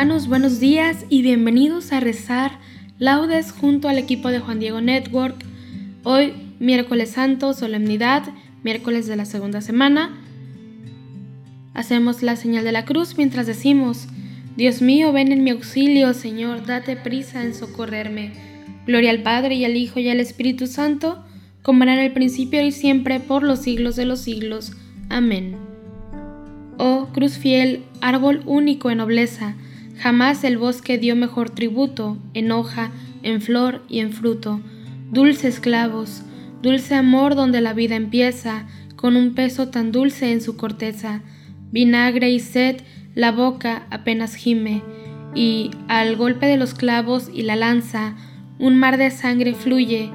Hermanos, buenos días y bienvenidos a rezar laudes junto al equipo de Juan Diego Network. Hoy, miércoles santo, solemnidad, miércoles de la segunda semana. Hacemos la señal de la cruz mientras decimos, Dios mío, ven en mi auxilio, Señor, date prisa en socorrerme. Gloria al Padre y al Hijo y al Espíritu Santo, como era en el principio y siempre, por los siglos de los siglos. Amén. Oh cruz fiel, árbol único en nobleza, jamás el bosque dio mejor tributo, en hoja, en flor y en fruto. Dulces clavos, dulce amor donde la vida empieza, con un peso tan dulce en su corteza. Vinagre y sed, la boca apenas gime, y al golpe de los clavos y la lanza, un mar de sangre fluye,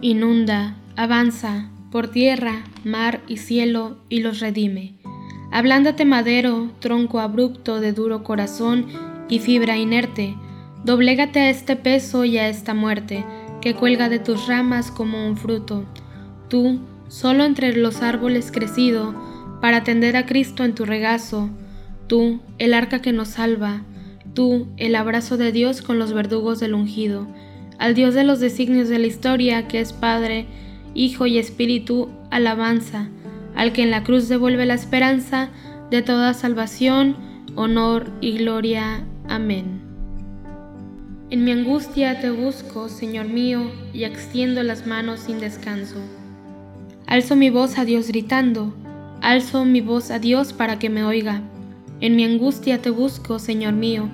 inunda, avanza, por tierra, mar y cielo, y los redime. Ablándate madero, tronco abrupto de duro corazón y fibra inerte, doblégate a este peso y a esta muerte, que cuelga de tus ramas como un fruto. Tú, solo entre los árboles crecido, para atender a Cristo en tu regazo, tú, el arca que nos salva, tú, el abrazo de Dios con los verdugos del ungido, al Dios de los designios de la historia, que es Padre, Hijo y Espíritu, alabanza, al que en la cruz devuelve la esperanza de toda salvación, honor y gloria. Amén. En mi angustia te busco, Señor mío, y extiendo las manos sin descanso. Alzo mi voz a Dios gritando, alzo mi voz a Dios para que me oiga. En mi angustia te busco, Señor mío,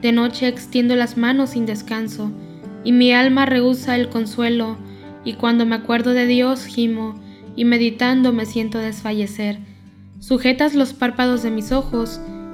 de noche extiendo las manos sin descanso, y mi alma rehúsa el consuelo, y cuando me acuerdo de Dios gimo, y meditando me siento desfallecer. Sujetas los párpados de mis ojos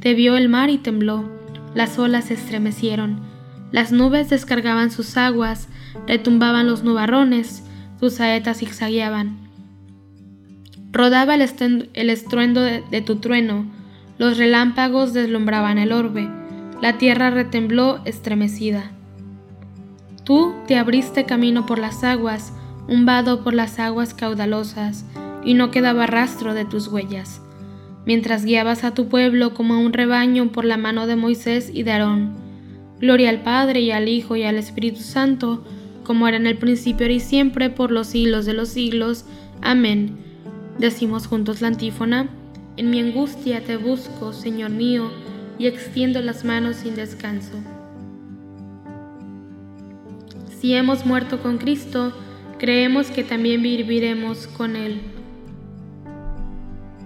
te vio el mar y tembló, las olas se estremecieron, las nubes descargaban sus aguas, retumbaban los nubarrones, sus saetas zigzagueaban. Rodaba el, estruendo de tu trueno, los relámpagos deslumbraban el orbe, la tierra retembló estremecida. Tú te abriste camino por las aguas, un vado por las aguas caudalosas, y no quedaba rastro de tus huellas, mientras guiabas a tu pueblo como a un rebaño por la mano de Moisés y de Aarón. Gloria al Padre y al Hijo y al Espíritu Santo, como era en el principio, y siempre, por los siglos de los siglos. Amén. Decimos juntos la antífona. En mi angustia te busco, Señor mío, y extiendo las manos sin descanso. Si hemos muerto con Cristo, creemos que también viviremos con Él.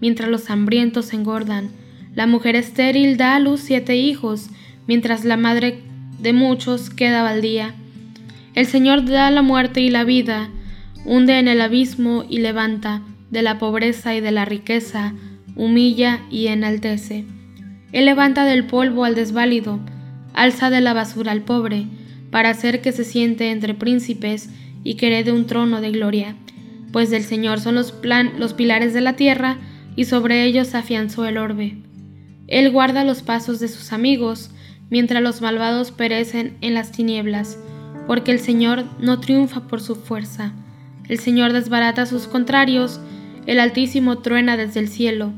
mientras los hambrientos engordan. La mujer estéril da a luz siete hijos, mientras la madre de muchos queda baldía. El Señor da la muerte y la vida, hunde en el abismo y levanta, de la pobreza y de la riqueza, humilla y enaltece. Él levanta del polvo al desválido, alza de la basura al pobre, para hacer que se siente entre príncipes y que herede un trono de gloria, pues del Señor son los, plan, los pilares de la tierra, y sobre ellos afianzó el orbe. Él guarda los pasos de sus amigos, mientras los malvados perecen en las tinieblas, porque el Señor no triunfa por su fuerza. El Señor desbarata a sus contrarios, el Altísimo truena desde el cielo,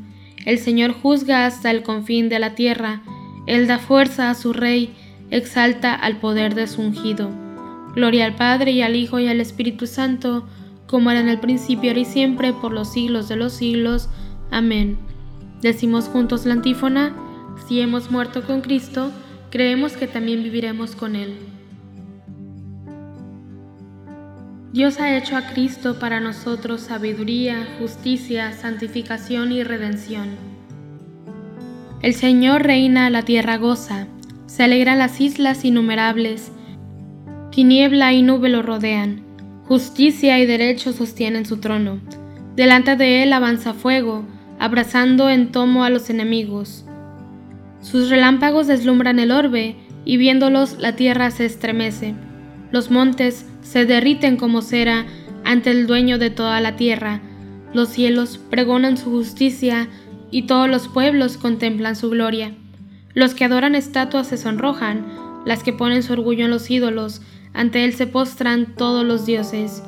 el Señor juzga hasta el confín de la tierra, Él da fuerza a su Rey, exalta al poder de su ungido. Gloria al Padre y al Hijo y al Espíritu Santo, como era en el principio, y siempre, por los siglos de los siglos. Amén. Decimos juntos la antífona, si hemos muerto con Cristo, creemos que también viviremos con Él. Dios ha hecho a Cristo para nosotros sabiduría, justicia, santificación y redención. El Señor reina, la tierra goza, se alegran las islas innumerables, tiniebla y nube lo rodean, justicia y derecho sostienen su trono. Delante de él avanza fuego, abrazando en tomo a los enemigos. Sus relámpagos deslumbran el orbe, y viéndolos la tierra se estremece. Los montes se derriten como cera ante el dueño de toda la tierra. Los cielos pregonan su justicia, y todos los pueblos contemplan su gloria. Los que adoran estatuas se sonrojan, las que ponen su orgullo en los ídolos, ante él se postran todos los dioses.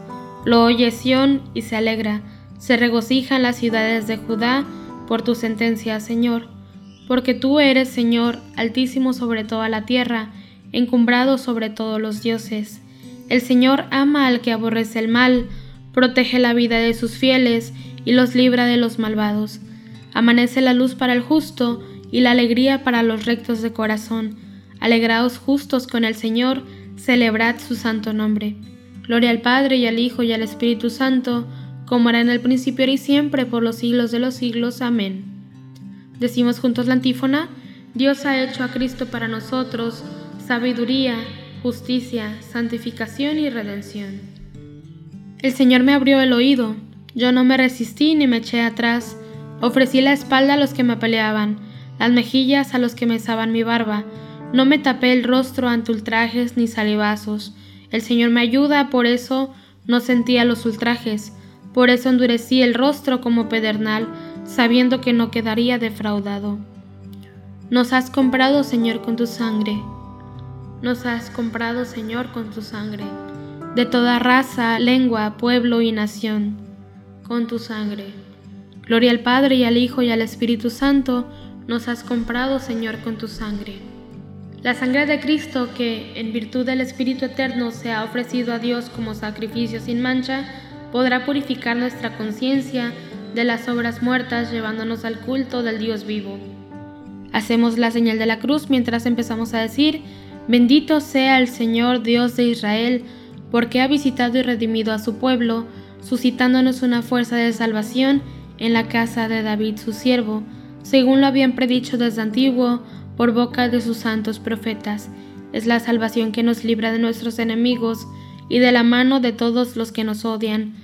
Lo oye Sión y se alegra se regocijan las ciudades de Judá por tu sentencia, Señor, porque tú eres, Señor, altísimo sobre toda la tierra, encumbrado sobre todos los dioses. El Señor ama al que aborrece el mal, protege la vida de sus fieles y los libra de los malvados. Amanece la luz para el justo y la alegría para los rectos de corazón. Alegraos justos con el Señor, celebrad su santo nombre. Gloria al Padre y al Hijo y al Espíritu Santo, como era en el principio, y siempre, por los siglos de los siglos. Amén. Decimos juntos la antífona, Dios ha hecho a Cristo para nosotros sabiduría, justicia, santificación y redención. El Señor me abrió el oído, yo no me resistí ni me eché atrás, ofrecí la espalda a los que me peleaban, las mejillas a los que me mesaban mi barba, no me tapé el rostro ante ultrajes ni salivazos. El Señor me ayuda, por eso no sentía los ultrajes. Por eso endurecí el rostro como pedernal, sabiendo que no quedaría defraudado. Nos has comprado, Señor, con tu sangre. Nos has comprado, Señor, con tu sangre. De toda raza, lengua, pueblo y nación, con tu sangre. Gloria al Padre y al Hijo y al Espíritu Santo, nos has comprado, Señor, con tu sangre. La sangre de Cristo, que en virtud del Espíritu Eterno se ha ofrecido a Dios como sacrificio sin mancha, podrá purificar nuestra conciencia de las obras muertas llevándonos al culto del Dios vivo. Hacemos la señal de la cruz mientras empezamos a decir, bendito sea el Señor Dios de Israel, porque ha visitado y redimido a su pueblo, suscitándonos una fuerza de salvación en la casa de David su siervo, según lo habían predicho desde antiguo por boca de sus santos profetas. Es la salvación que nos libra de nuestros enemigos y de la mano de todos los que nos odian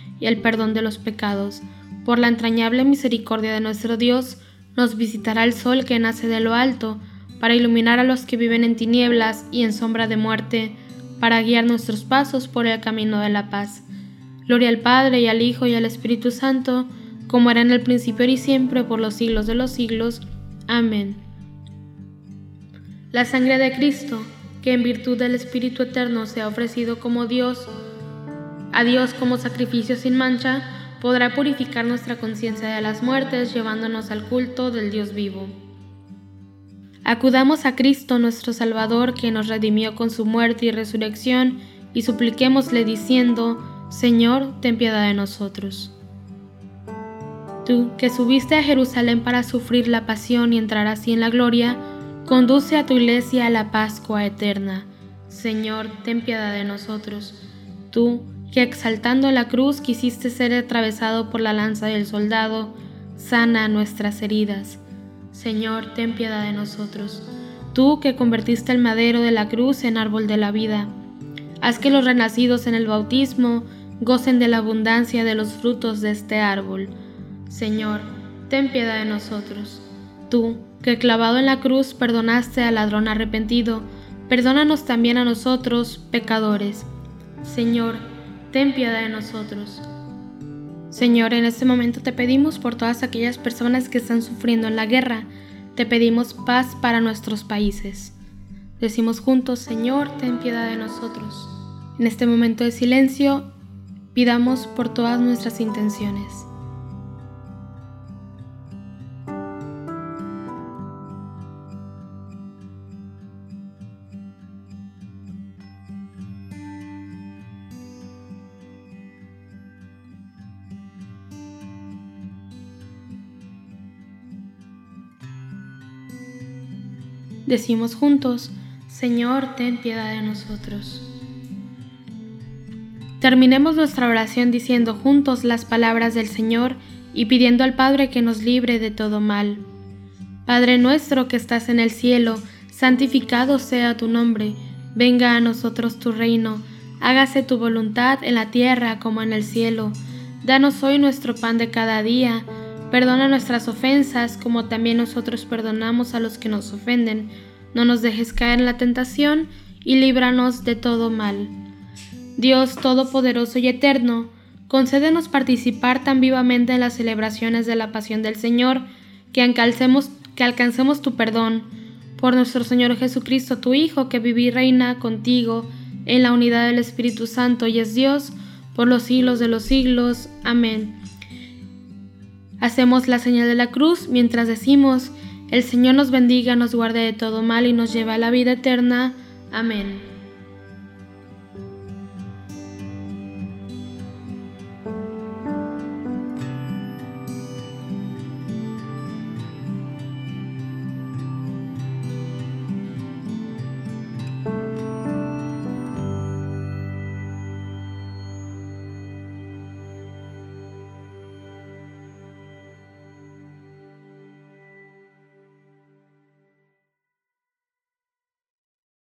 y el perdón de los pecados. Por la entrañable misericordia de nuestro Dios, nos visitará el sol que nace de lo alto, para iluminar a los que viven en tinieblas y en sombra de muerte, para guiar nuestros pasos por el camino de la paz. Gloria al Padre y al Hijo y al Espíritu Santo, como era en el principio y siempre, por los siglos de los siglos. Amén. La sangre de Cristo, que en virtud del Espíritu Eterno se ha ofrecido como Dios, a Dios como sacrificio sin mancha, podrá purificar nuestra conciencia de las muertes, llevándonos al culto del Dios vivo. Acudamos a Cristo nuestro Salvador, que nos redimió con su muerte y resurrección, y supliquémosle diciendo, Señor, ten piedad de nosotros. Tú, que subiste a Jerusalén para sufrir la pasión y entrar así en la gloria, conduce a tu iglesia a la Pascua eterna. Señor, ten piedad de nosotros. Tú, que exaltando la cruz quisiste ser atravesado por la lanza del soldado, sana nuestras heridas. Señor, ten piedad de nosotros. Tú que convertiste el madero de la cruz en árbol de la vida, haz que los renacidos en el bautismo gocen de la abundancia de los frutos de este árbol. Señor, ten piedad de nosotros. Tú, que clavado en la cruz perdonaste al ladrón arrepentido, perdónanos también a nosotros, pecadores. Señor, ten piedad de nosotros. Señor, en este momento te pedimos por todas aquellas personas que están sufriendo en la guerra. Te pedimos paz para nuestros países. Decimos juntos, Señor, ten piedad de nosotros. En este momento de silencio, pidamos por todas nuestras intenciones. Decimos juntos, Señor, ten piedad de nosotros. Terminemos nuestra oración diciendo juntos las palabras del Señor y pidiendo al Padre que nos libre de todo mal. Padre nuestro que estás en el cielo, santificado sea tu nombre, venga a nosotros tu reino, hágase tu voluntad en la tierra como en el cielo. Danos hoy nuestro pan de cada día Perdona nuestras ofensas como también nosotros perdonamos a los que nos ofenden. No nos dejes caer en la tentación y líbranos de todo mal. Dios Todopoderoso y Eterno, concédenos participar tan vivamente en las celebraciones de la pasión del Señor que alcancemos, tu perdón. Por nuestro Señor Jesucristo, tu Hijo, que vive y reina contigo en la unidad del Espíritu Santo y es Dios por los siglos de los siglos. Amén. Hacemos la señal de la cruz mientras decimos, el Señor nos bendiga, nos guarde de todo mal y nos lleva a la vida eterna. Amén.